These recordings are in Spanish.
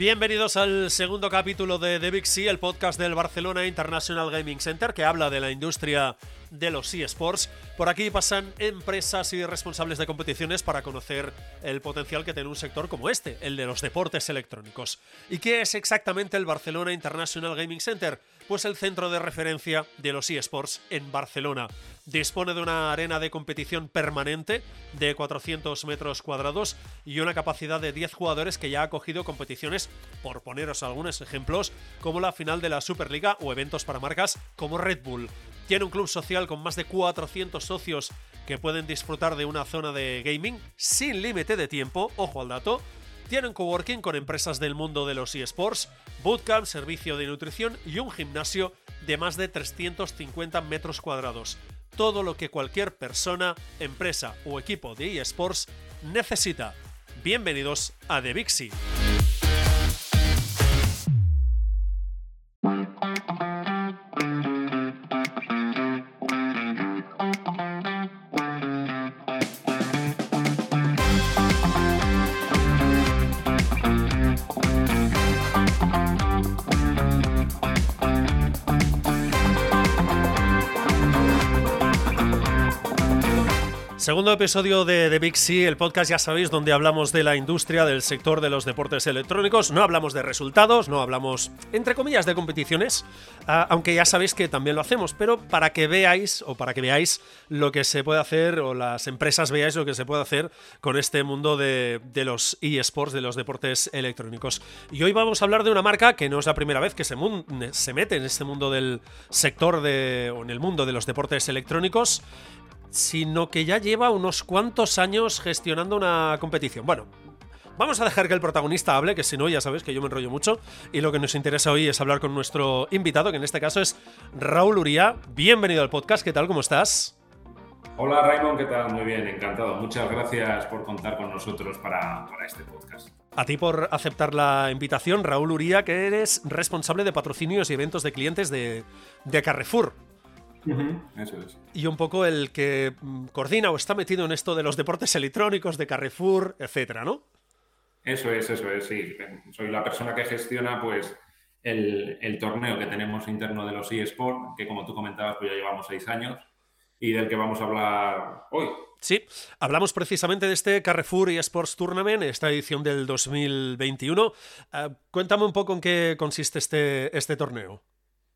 Bienvenidos al segundo capítulo de The Big C, el podcast del Barcelona International Gaming Center que habla de la industria de los eSports. Por aquí pasan empresas y responsables de competiciones para conocer el potencial que tiene un sector como este, el de los deportes electrónicos. ¿Y qué es exactamente el Barcelona International Gaming Center? Pues el centro de referencia de los eSports en Barcelona. Dispone de una arena de competición permanente de 400 metros cuadrados y una capacidad de 10 jugadores que ya ha acogido competiciones, por poneros algunos ejemplos, como la final de la Superliga o eventos para marcas como Red Bull. Tiene un club social con más de 400 socios que pueden disfrutar de una zona de gaming sin límite de tiempo, ojo al dato. Tienen coworking con empresas del mundo de los eSports, bootcamp, servicio de nutrición y un gimnasio de más de 350 metros cuadrados todo lo que cualquier persona, empresa o equipo de eSports necesita. Bienvenidos a The Vixi. Segundo episodio de The Big C, el podcast, ya sabéis, donde hablamos de la industria, del sector de los deportes electrónicos. No hablamos de resultados, no hablamos, entre comillas, de competiciones, ah, aunque ya sabéis que también lo hacemos, pero para que veáis o para que veáis lo que se puede hacer o las empresas veáis lo que se puede hacer con este mundo de, de los eSports, de los deportes electrónicos. Y hoy vamos a hablar de una marca que no es la primera vez que se, se mete en este mundo del sector de, o en el mundo de los deportes electrónicos sino que ya lleva unos cuantos años gestionando una competición. Bueno, vamos a dejar que el protagonista hable, que si no, ya sabes que yo me enrollo mucho. Y lo que nos interesa hoy es hablar con nuestro invitado, que en este caso es Raúl Uría. Bienvenido al podcast, ¿qué tal? ¿Cómo estás? Hola Raymond, ¿qué tal? Muy bien, encantado. Muchas gracias por contar con nosotros para, este podcast. A ti por aceptar la invitación, Raúl Uría, que eres responsable de patrocinios y eventos de clientes de, de Carrefour. Eso es. Y un poco el que mm, coordina o está metido en esto de los deportes electrónicos, de Carrefour, etcétera, ¿no? Eso es, eso es, sí. Soy la persona que gestiona, pues, el, torneo que tenemos interno de los eSports, que como tú comentabas, pues ya llevamos seis años, y del que vamos a hablar hoy. Sí, hablamos precisamente de este Carrefour eSports Tournament, esta edición del 2021. Ah, cuéntame un poco en qué consiste este, este torneo.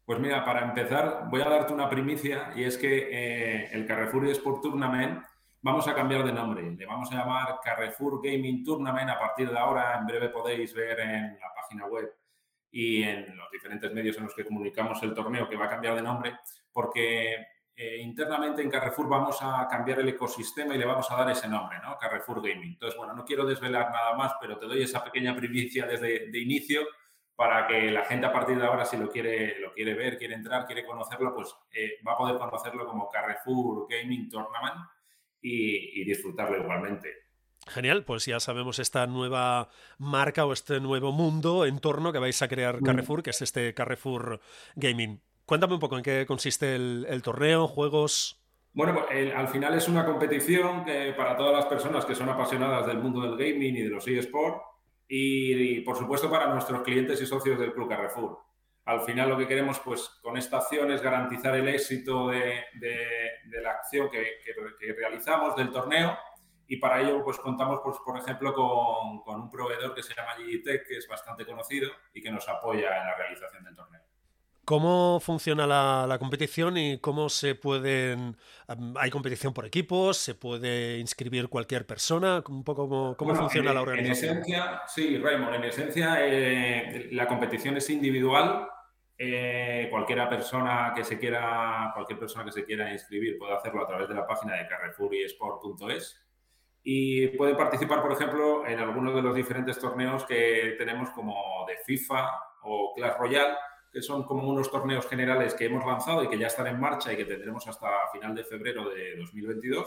Pues mira, para empezar, voy a darte una primicia y es que eh, el Carrefour Sport Tournament vamos a cambiar de nombre. Le vamos a llamar Carrefour Gaming Tournament a partir de ahora. En breve podéis ver en la página web y en los diferentes medios en los que comunicamos el torneo que va a cambiar de nombre porque eh, internamente en Carrefour vamos a cambiar el ecosistema y le vamos a dar ese nombre, ¿no? Carrefour Gaming. Entonces, bueno, no quiero desvelar nada más, pero te doy esa pequeña primicia desde de inicio para que la gente a partir de ahora, si lo quiere, lo quiere ver, quiere entrar, quiere conocerlo, pues eh, va a poder conocerlo como Carrefour Gaming Tournament y, disfrutarlo igualmente. Genial, pues ya sabemos esta nueva marca o este nuevo mundo, entorno que vais a crear mm. Carrefour, que es este Carrefour Gaming. Cuéntame un poco en qué consiste el, torneo, juegos. Bueno, pues, al final es una competición que para todas las personas que son apasionadas del mundo del gaming y de los eSports y, por supuesto para nuestros clientes y socios del Club Carrefour. Al final lo que queremos pues con esta acción es garantizar el éxito de, la acción que, realizamos del torneo y para ello pues contamos pues, por ejemplo con, con un proveedor que se llama Digitech que es bastante conocido y que nos apoya en la realización del torneo. ¿Cómo funciona la, competición y cómo se pueden... ¿Hay competición por equipos? ¿Se puede inscribir cualquier persona? Un poco cómo, funciona la organización. En esencia, sí, Raymond, en esencia eh, la competición es individual. Eh, cualquiera persona que se quiera, cualquier persona que se quiera inscribir puede hacerlo a través de la página de carrefouriesport.es y puede participar, por ejemplo, en algunos de los diferentes torneos que tenemos como de FIFA o Clash Royale que son como unos torneos generales que hemos lanzado y que ya están en marcha y que tendremos hasta final de febrero de 2022,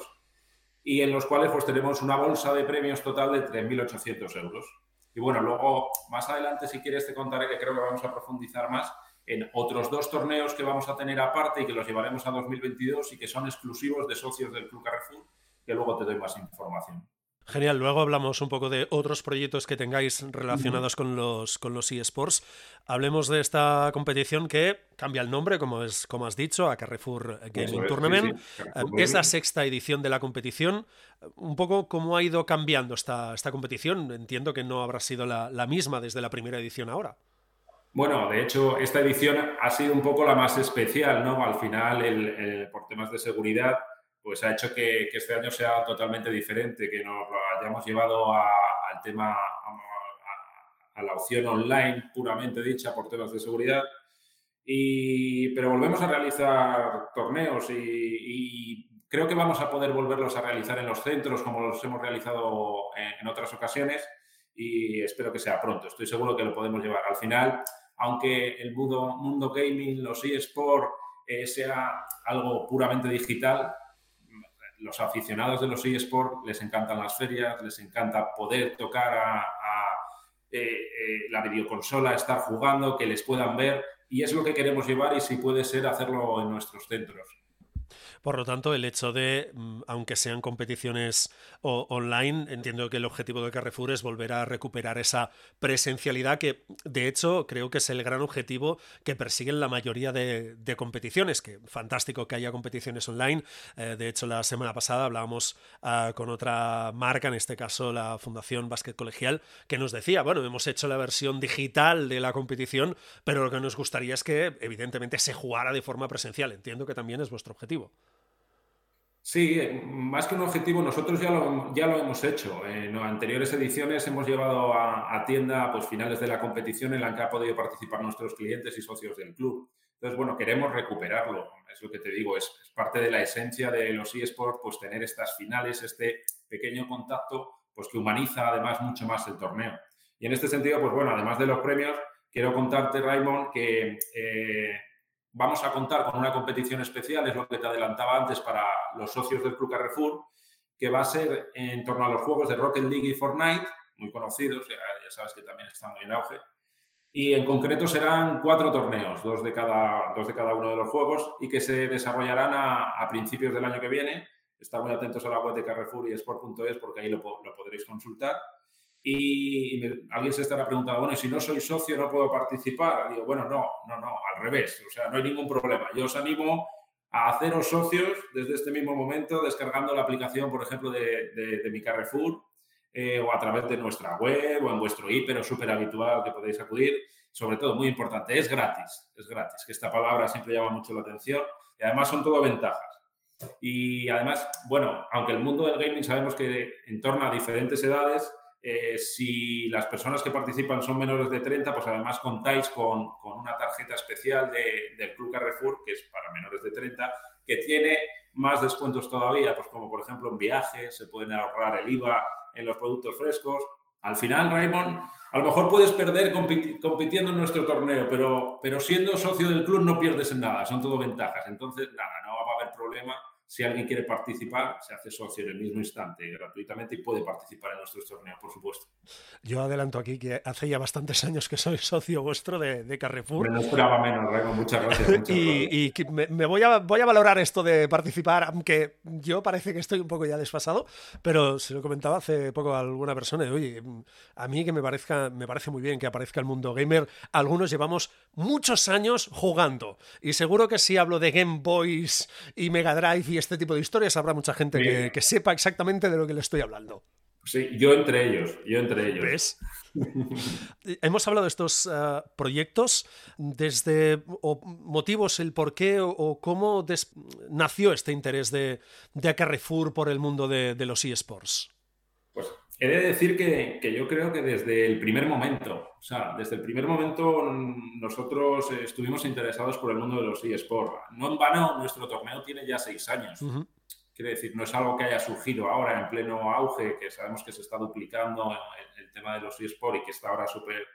y en los cuales pues tenemos una bolsa de premios total de 3.800 euros. Y bueno, luego más adelante, si quieres, te contaré que creo que vamos a profundizar más en otros dos torneos que vamos a tener aparte y que los llevaremos a 2022 y que son exclusivos de socios del Club Carrefour, que luego te doy más información. Genial, luego hablamos un poco de otros proyectos que tengáis relacionados con los, con los eSports. Hablemos de esta competición que cambia el nombre, como, es, como has dicho, a Carrefour Gaming Tournament. Eh, es la sexta edición de la competición. Un poco cómo ha ido cambiando esta, esta competición. Entiendo que no habrá sido la, misma desde la primera edición ahora. Bueno, de hecho, esta edición ha sido un poco la más especial, ¿no? Al final, por temas de seguridad, pues ha hecho que, este año sea totalmente diferente, que nos lo hayamos llevado al tema, a, la opción online puramente dicha por temas de seguridad. Y, pero volvemos a realizar torneos y, creo que vamos a poder volverlos a realizar en los centros como los hemos realizado en, otras ocasiones y espero que sea pronto. Estoy seguro que lo podemos llevar. Al final, aunque el mundo, mundo gaming, los eSports, eh, sea algo puramente digital, los aficionados de los eSports les encantan las ferias, les encanta poder tocar a, eh, eh, la videoconsola, estar jugando, que les puedan ver y es lo que queremos llevar y si puede ser hacerlo en nuestros centros. Por lo tanto, el hecho de, mm, aunque sean competiciones online, entiendo que el objetivo de Carrefour es volver a recuperar esa presencialidad que, de hecho, creo que es el gran objetivo que persiguen la mayoría de, competiciones, que fantástico que haya competiciones online. Eh, de hecho, la semana pasada hablábamos ah, con otra marca, en este caso la Fundación Básquet Colegial, que nos decía, bueno, hemos hecho la versión digital de la competición, pero lo que nos gustaría es que, evidentemente, se jugara de forma presencial. Entiendo que también es vuestro objetivo. Sí, más que un objetivo, nosotros ya lo, ya lo hemos hecho. En anteriores ediciones hemos llevado a, tienda pues, finales de la competición en la que han podido participar nuestros clientes y socios del club. Entonces, bueno, queremos recuperarlo. Es lo que te digo, es, parte de la esencia de los eSports, pues tener estas finales, este pequeño contacto, pues que humaniza además mucho más el torneo. Y en este sentido, pues bueno, además de los premios, quiero contarte, Raymond, que eh, vamos a contar con una competición especial, es lo que te adelantaba antes para los socios del Club Carrefour, que va a ser en torno a los juegos de Rocket League y Fortnite, muy conocidos, ya, sabes que también están muy en auge. Y en concreto serán cuatro torneos, dos de cada, dos de cada uno de los juegos, y que se desarrollarán a, principios del año que viene. Estad muy atentos a la web de Carrefour y Sport.es porque ahí lo, lo podréis consultar. Y alguien se estará preguntando, bueno, si no soy socio no puedo participar. Digo, bueno, no, no, no, al revés. O sea, no hay ningún problema. Yo os animo a haceros socios desde este mismo momento, descargando la aplicación, por ejemplo, de, de, mi Carrefour, eh, o a través de nuestra web, o en vuestro hiper o súper habitual que podéis acudir. Sobre todo, muy importante, es gratis, es gratis, que esta palabra siempre llama mucho la atención y además son todo ventajas. Y además, bueno, aunque el mundo del gaming sabemos que en torno a diferentes edades, eh, si las personas que participan son menores de 30, pues además contáis con, una tarjeta especial del Club Carrefour, que es para menores de 30, que tiene más descuentos todavía, pues como por ejemplo en viajes, se pueden ahorrar el IVA en los productos frescos. Al final, Raymond, a lo mejor puedes perder compitiendo en nuestro torneo, pero, pero siendo socio del club no pierdes en nada, son todo ventajas. Entonces, nada, no va a haber problema si alguien quiere participar, se hace socio en el mismo instante gratuitamente y puede participar en nuestros torneos, por supuesto. Yo adelanto aquí que hace ya bastantes años que soy socio vuestro de, Carrefour. Me lo esperaba menos, Rego. Muchas gracias. y, me, voy, a, voy a valorar esto de participar, aunque yo parece que estoy un poco ya desfasado, pero se lo comentaba hace poco a alguna persona de, oye, a mí que me, parezca, me parece muy bien que aparezca el mundo gamer. Algunos llevamos muchos años jugando y seguro que si hablo de Game Boys y Mega Drive y este tipo de historias habrá mucha gente que, sepa exactamente de lo que le estoy hablando. Sí, yo entre ellos, yo entre ellos. ¿Ves? Hemos hablado de estos eh, proyectos desde motivos, el por qué o, cómo nació este interés de, de, Carrefour por el mundo de, de los eSports. Pues He de decir que, yo creo que desde el primer momento, o sea, desde el primer momento nosotros estuvimos interesados por el mundo de los eSports. No en vano, nuestro torneo tiene ya seis años. Quiere decir, no es algo que haya surgido ahora en pleno auge, que sabemos que se está duplicando el, tema de los eSports y que está ahora súper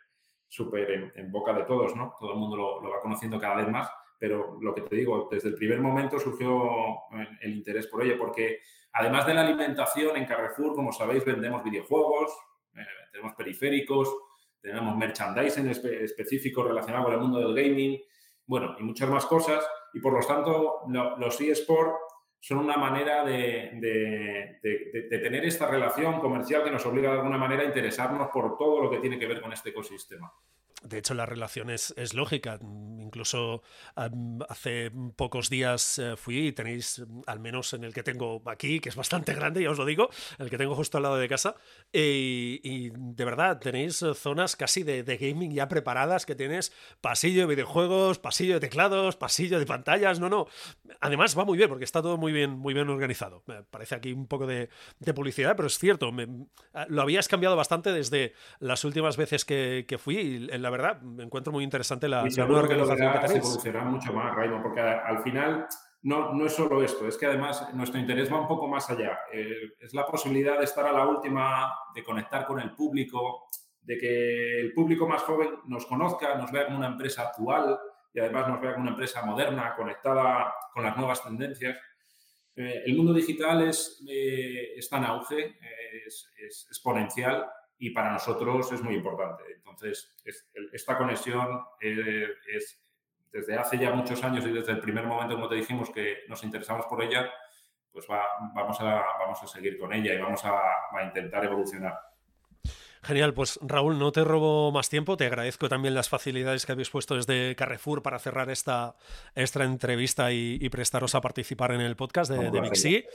súper en, boca de todos, ¿no? Todo el mundo lo, lo va conociendo cada vez más pero lo que te digo, desde el primer momento surgió el interés por ello, porque además de la alimentación en Carrefour, como sabéis, vendemos videojuegos, eh, tenemos periféricos, tenemos merchandising específico relacionado con el mundo del gaming, bueno, y muchas más cosas. Y por lo tanto, los eSports son una manera de, tener esta relación comercial que nos obliga de alguna manera a interesarnos por todo lo que tiene que ver con este ecosistema. De hecho, la relación es, lógica. Incluso hace pocos días eh, fui y tenéis, al menos en el que tengo aquí, que es bastante grande, ya os lo digo, el que tengo justo al lado de casa, y, de verdad tenéis zonas casi de, gaming ya preparadas, que tienes pasillo de videojuegos, pasillo de teclados, pasillo de pantallas, no, no. Además va muy bien porque está todo muy bien, muy bien organizado. Me parece aquí un poco de, publicidad, pero es cierto, lo habías cambiado bastante desde las últimas veces que, que fui y la verdad, me encuentro muy interesante la, nueva organización que, tenéis. evolucionará mucho más, Raymond, porque al final no, no es solo esto, es que además nuestro interés va un poco más allá. Eh, es la posibilidad de estar a la última, de conectar con el público, de que el público más joven nos conozca, nos vea como una empresa actual y además nos vea como una empresa moderna, conectada con las nuevas tendencias. Eh, el mundo digital es, eh, está en auge, es, es exponencial y para nosotros es muy importante. Entonces, esta conexión eh, es desde hace ya muchos años y desde el primer momento, como te dijimos, que nos interesamos por ella, pues vamos, a, vamos a seguir con ella y vamos a intentar evolucionar. Genial, pues Raúl, no te robo más tiempo, te agradezco también las facilidades que habéis puesto desde Carrefour para cerrar esta, esta entrevista y, prestaros a participar en el podcast de, de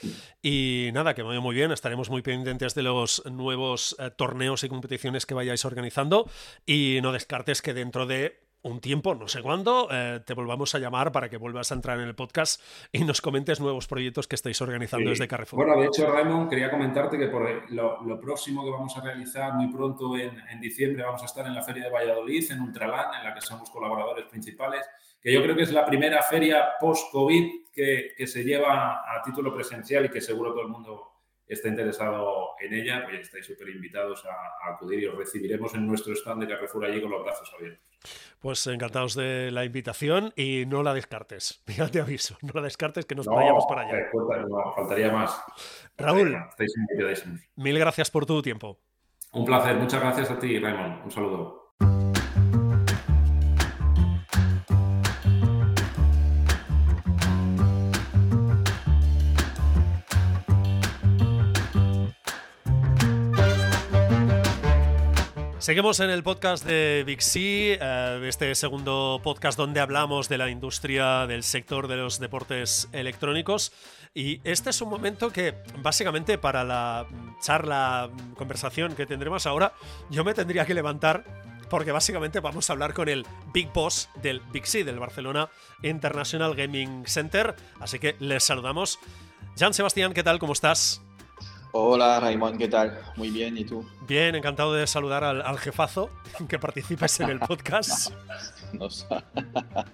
Y nada, que vaya muy bien, estaremos muy pendientes de los nuevos eh, torneos y competiciones que vayáis organizando. Y no descartes que dentro de un tiempo, no sé cuándo, eh, te volvamos a llamar para que vuelvas a entrar en el podcast y nos comentes nuevos proyectos que estáis organizando desde Carrefour. Bueno, de hecho, Raymond, quería comentarte que por lo, próximo que vamos a realizar muy pronto en, diciembre vamos a estar en la Feria de Valladolid, en Ultralan, en la que somos colaboradores principales, que yo creo que es la primera feria post-COVID que, que se lleva a título presencial y que seguro todo el mundo está interesado en ella, pues estáis súper invitados a, acudir y os recibiremos en nuestro stand de Carrefour allí con los brazos abiertos. Pues encantados de la invitación y no la descartes. Ya te aviso, no la descartes que nos vayamos para allá. No, faltaría más. Raúl, mil gracias por tu tiempo. Un placer, muchas gracias a ti, Raymond. Un saludo. Seguimos en el podcast de C, eh, este segundo podcast donde hablamos de la industria del sector de los deportes electrónicos. Y este es un momento que, básicamente, para la charla, conversación que tendremos ahora, yo me tendría que levantar porque básicamente vamos a hablar con el Big Boss del C, del Barcelona International Gaming Center. Así que les saludamos. Jan Sebastián, ¿qué tal? ¿Cómo estás? Hola Raymond, ¿qué tal? Muy bien, ¿y tú? Bien, encantado de saludar al, jefazo que participes en el podcast.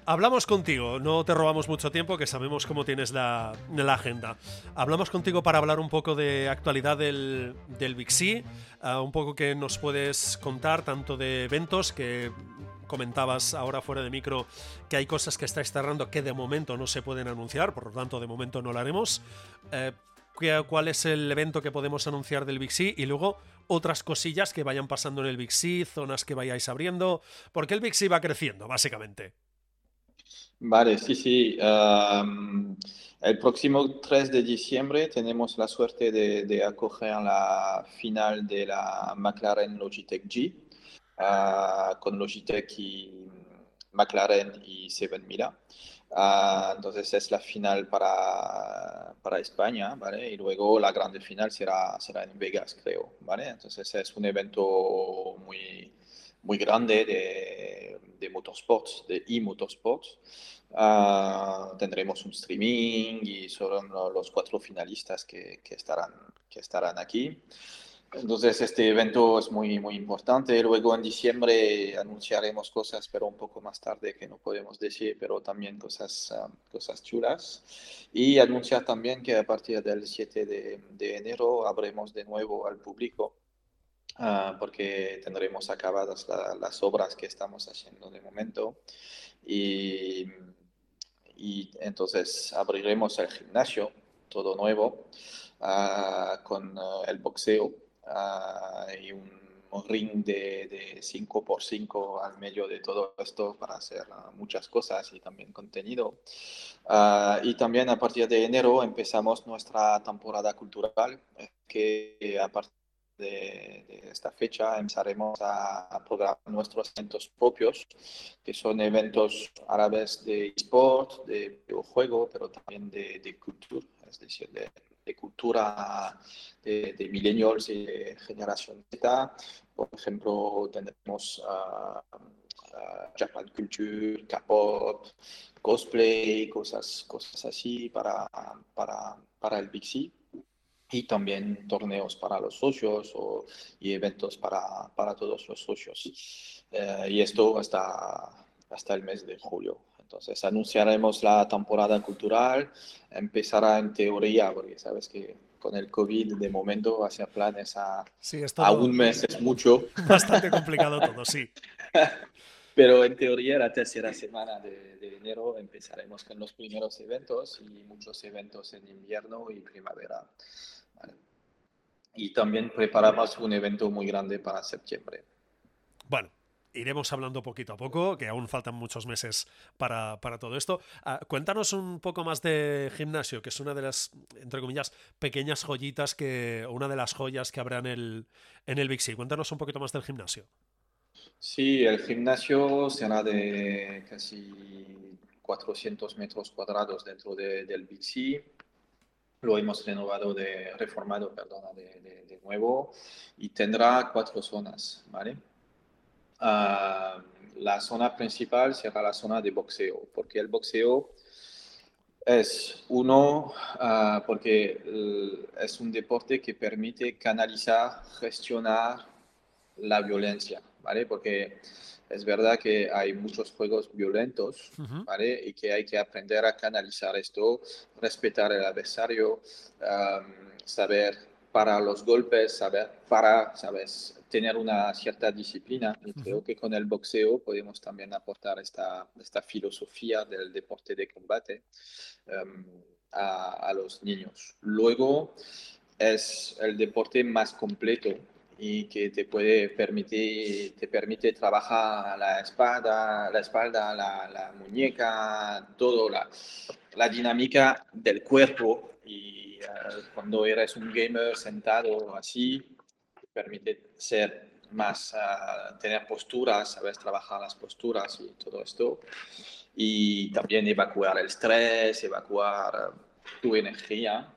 Hablamos contigo, no te robamos mucho tiempo, que sabemos cómo tienes la, agenda. Hablamos contigo para hablar un poco de actualidad del, del Big C, ah, un poco que nos puedes contar tanto de eventos que comentabas ahora fuera de micro que hay cosas que estáis cerrando que de momento no se pueden anunciar, por lo tanto de momento no lo haremos. Eh, cuál es el evento que podemos anunciar del Big C y luego otras cosillas que vayan pasando en el Big C, zonas que vayáis abriendo, porque el Big C va creciendo, básicamente. Vale, sí, sí. el próximo 3 de diciembre tenemos la suerte de, acoger la final de la McLaren Logitech G ah, con Logitech y McLaren y Seven Mila. Ah, entonces es la final para, para, España, ¿vale? Y luego la grande final será, será en Vegas, creo, ¿vale? Entonces es un evento muy, muy grande de, de motorsports, de e-motorsports. Ah, tendremos un streaming y son los cuatro finalistas que, que, estarán, que estarán aquí. Entonces, este evento es muy, muy importante. Luego en diciembre anunciaremos cosas, pero un poco más tarde que no podemos decir, pero también cosas, ah, cosas chulas. Y anunciar también que a partir del 7 de, de enero abremos de nuevo al público, uh, porque tendremos acabadas las obras que estamos haciendo de momento. Y, y entonces abriremos el gimnasio, todo nuevo, uh, con el boxeo hay un ring de, 5x5 al medio de todo esto para hacer muchas cosas y también contenido. Ah, y también a partir de enero empezamos nuestra temporada cultural, que a partir de, esta fecha empezaremos a, programar nuestros eventos propios, que son eventos árabes de sport, de videojuego, pero también de, de cultura, es decir, de, cultura de, millennials y de generación Z. Por ejemplo, tendremos Japan Culture, K-pop, cosplay, cosas, cosas así para, para, para el Big C y también torneos para los socios o, y eventos para, para todos los socios. Eh, y esto hasta, hasta el mes de julio. Entonces anunciaremos la temporada cultural, empezará en teoría, porque sabes que con el COVID de momento hacer planes a, a un mes es mucho. Bastante complicado todo, sí. Pero en teoría la tercera semana de, de, enero empezaremos con los primeros eventos y muchos eventos en invierno y primavera. Y también preparamos un evento muy grande para septiembre. Bueno, iremos hablando poquito a poco, que aún faltan muchos meses para, todo esto. Ah, cuéntanos un poco más de gimnasio, que es una de las, entre comillas, pequeñas joyitas que, una de las joyas que habrá en el, en el Big C. Cuéntanos un poquito más del gimnasio. Sí, el gimnasio será de casi 400 metros cuadrados dentro del Big C lo hemos renovado de, reformado, perdona, de, de, nuevo y tendrá cuatro zonas, ¿vale? Ah, la zona principal será la zona de boxeo, porque el boxeo es uno, ah, porque es un deporte que permite canalizar, gestionar la violencia, ¿vale? Porque es verdad que hay muchos juegos violentos, ¿vale? Y que hay que aprender a canalizar esto, respetar el adversario, saber para los golpes, saber para, ¿sabes? Tener una cierta disciplina. Y creo que con el boxeo podemos también aportar esta, esta filosofía del deporte de combate a, a los niños. Luego, es el deporte más completo y que te puede permitir, te permite trabajar la espalda, la espalda, la, la muñeca, todo la, la, dinámica del cuerpo y eh, cuando eres un gamer sentado así, permite ser más, uh, tener posturas, sabes trabajar las posturas y todo esto y también evacuar el estrés, evacuar tu energía.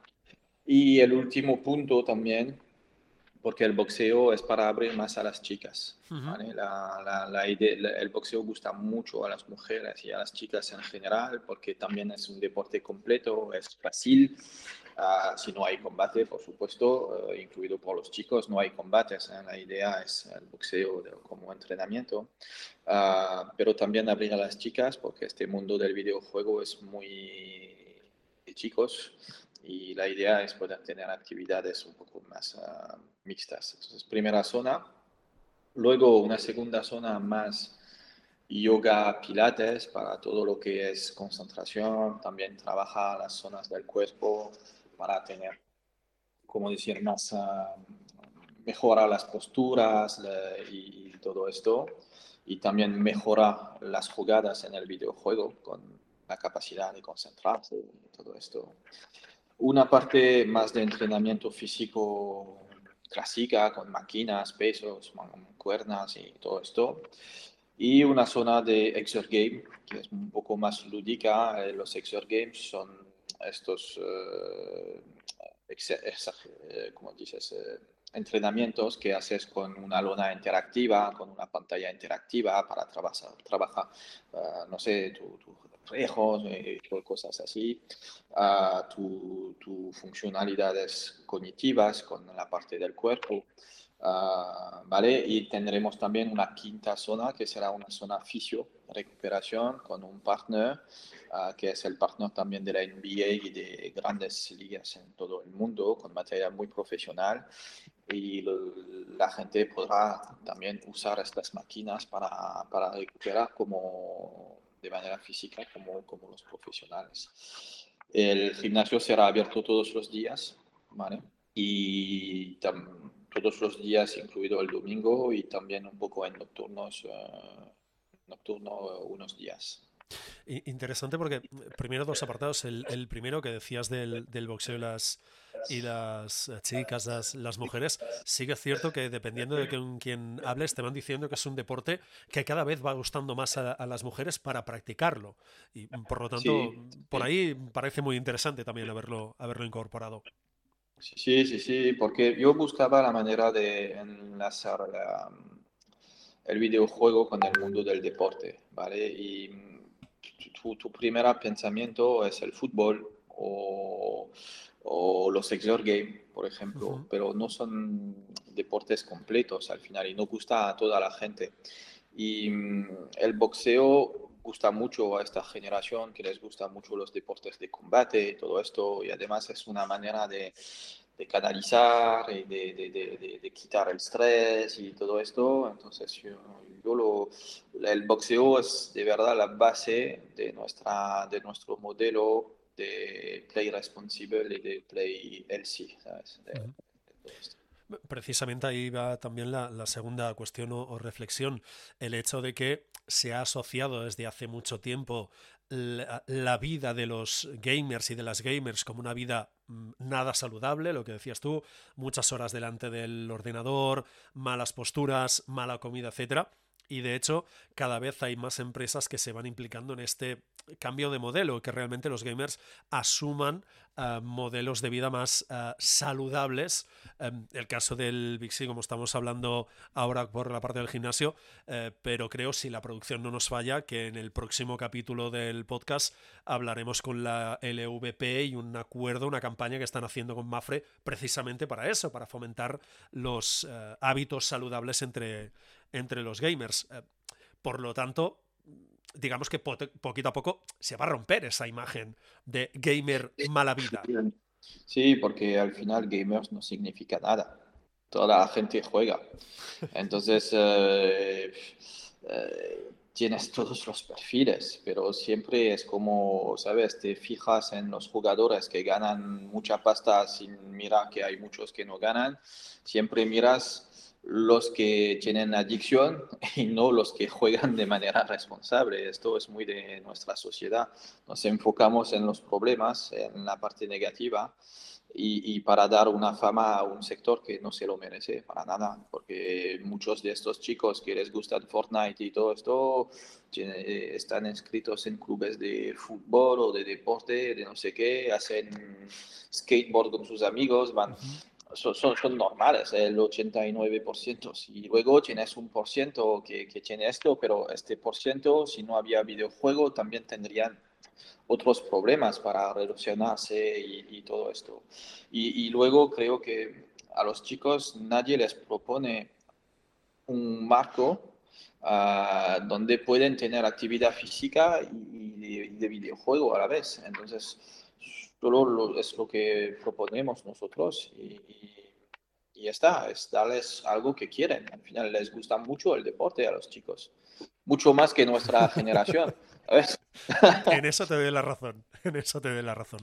Y el último punto también porque el boxeo es para abrir más a las chicas. la, la, el boxeo gusta mucho a las mujeres y a las chicas en general, porque también es un deporte completo, es fácil. Ah, si no hay combate, por supuesto, eh, incluido por los chicos, no hay combates. ¿eh? La idea es el boxeo como entrenamiento. Ah, pero también abrir a las chicas, porque este mundo del videojuego es muy de chicos y la idea es poder tener actividades un poco más uh, mixtas. Entonces, primera zona. Luego, una segunda zona más yoga, pilates, para todo lo que es concentración. También trabaja las zonas del cuerpo para tener, como decir, más, uh, mejorar las posturas y, y todo esto. Y también mejora las jugadas en el videojuego con la capacidad de concentrarse y todo esto una parte más de entrenamiento físico clásica con máquinas, pesos, cuernas y todo esto. Y una zona de exergame que es un poco más lúdica. Eh, los exergames son estos, eh, eh, como dices, entrenamientos que haces con una lona interactiva, con una pantalla interactiva para trabajar, trabajar no sé, tu, tu reflejos cosas así, a tus tu funcionalidades cognitivas con la parte del cuerpo. ¿Vale? Y tendremos también una quinta zona que será una zona fisio, recuperación con un partner que es el partner también de la NBA y de grandes ligas en todo el mundo con material muy profesional y la gente podrá también usar estas máquinas para, para recuperar como de manera física como, como los profesionales. El gimnasio será abierto todos los días, ¿vale? Y todos los días, incluido el domingo, y también un poco en nocturnos, nocturno unos días. Interesante porque primero dos apartados. El, primero que decías del, del boxeo y las, y las eh, chicas, las, mujeres, sí que es cierto que dependiendo de con quién hables, te van diciendo que es un deporte que cada vez va gustando más a, las mujeres para practicarlo. Y por lo tanto, por ahí parece muy interesante también haberlo, haberlo incorporado. Sí, sí, sí, porque yo buscaba la manera de enlazar el videojuego con el mundo del deporte, ¿vale? Y tu, tu primer pensamiento es el fútbol o o los exor game, por ejemplo, pero no son deportes completos al final y no gusta a toda la gente. Y mm, el boxeo gusta mucho a esta generación que les gusta mucho los deportes de combate y todo esto y además es una manera de, de canalizar y de, de, de, quitar el estrés y todo esto. Entonces, yo, yo lo, el boxeo es de verdad la base de, nuestra, de nuestro modelo de Play Responsible y de Play LC, ¿sabes? Precisamente ahí va también la, segunda cuestión o, reflexión, el hecho de que se ha asociado desde hace mucho tiempo la, vida de los gamers y de las gamers como una vida mm, nada saludable, lo que decías tú, muchas horas delante del ordenador, malas posturas, mala comida, etcétera. Y de hecho, cada vez hay más empresas que se van implicando en este cambio de modelo, que realmente los gamers asuman eh, modelos de vida más eh, saludables. Em, el caso del Bixi, como estamos hablando ahora por la parte del gimnasio, eh, pero creo, si la producción no nos falla, que en el próximo capítulo del podcast hablaremos con la LVP y un acuerdo, una campaña que están haciendo con Mafre precisamente para eso, para fomentar los hábitos saludables entre, entre los gamers. por lo tanto, digamos que poquito a poco se va a romper esa imagen de gamer mala vida. Sí, porque al final gamers no significa nada. Toda la gente juega. Entonces, eh, eh, tienes todos los perfiles, pero siempre es como, ¿sabes? Te fijas en los jugadores que ganan mucha pasta sin mirar que hay muchos que no ganan. Siempre miras los que tienen adicción y no los que juegan de manera responsable. Esto es muy de nuestra sociedad. Nos enfocamos en los problemas, en la parte negativa y, para dar una fama a un sector que no se lo merece para nada, porque muchos de estos chicos que les gusta Fortnite y todo esto están inscritos en clubes de fútbol o de deporte, de no sé qué, hacen skateboard con sus amigos, van son, son, normales, el 89%. Y luego tienes un por ciento que, que tiene esto, pero este por ciento, si no había videojuego, también tendrían otros problemas para relacionarse y, todo esto. Y, y, luego creo que a los chicos nadie les propone un marco ah, donde pueden tener actividad física y, de, videojuego a la vez. Entonces, solo es lo que proponemos nosotros y, y, ya está, es darles algo que quieren. Al final les gusta mucho el deporte a los chicos, mucho más que nuestra generación. en eso te doy la razón, en eso te doy la razón.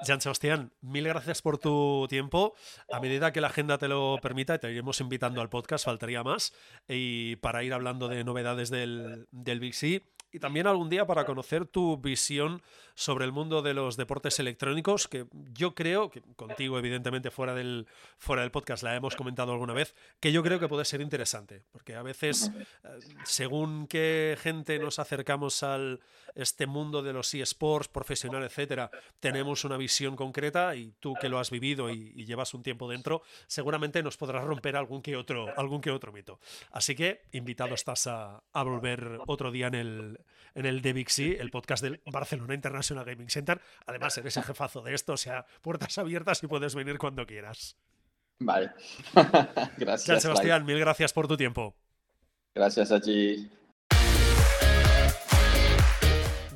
Jean Sebastián, mil gracias por tu tiempo. A medida que la agenda te lo permita, te iremos invitando al podcast, faltaría más. Y para ir hablando de novedades del, del Big C, y también algún día para conocer tu visión sobre el mundo de los deportes electrónicos, que yo creo, que contigo evidentemente fuera del, fuera del podcast la hemos comentado alguna vez, que yo creo que puede ser interesante, porque a veces, eh, según qué gente nos acercamos al este mundo de los eSports, profesional, etcétera, tenemos una visión concreta y tú que lo has vivido y, llevas un tiempo dentro, seguramente nos podrás romper algún que otro, algún que otro mito. Así que invitado estás a, a volver otro día en el, en el de el podcast del Barcelona International Gaming Center. Además, eres el jefazo de esto, o sea, puertas abiertas y puedes venir cuando quieras. Vale. gracias. Sebastián, mil gracias por tu tiempo. Gracias a ti.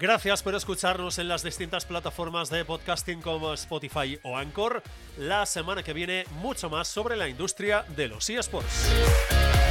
Gracias por escucharnos en las distintas plataformas de podcasting como Spotify o Anchor. La semana que viene, mucho más sobre la industria de los eSports.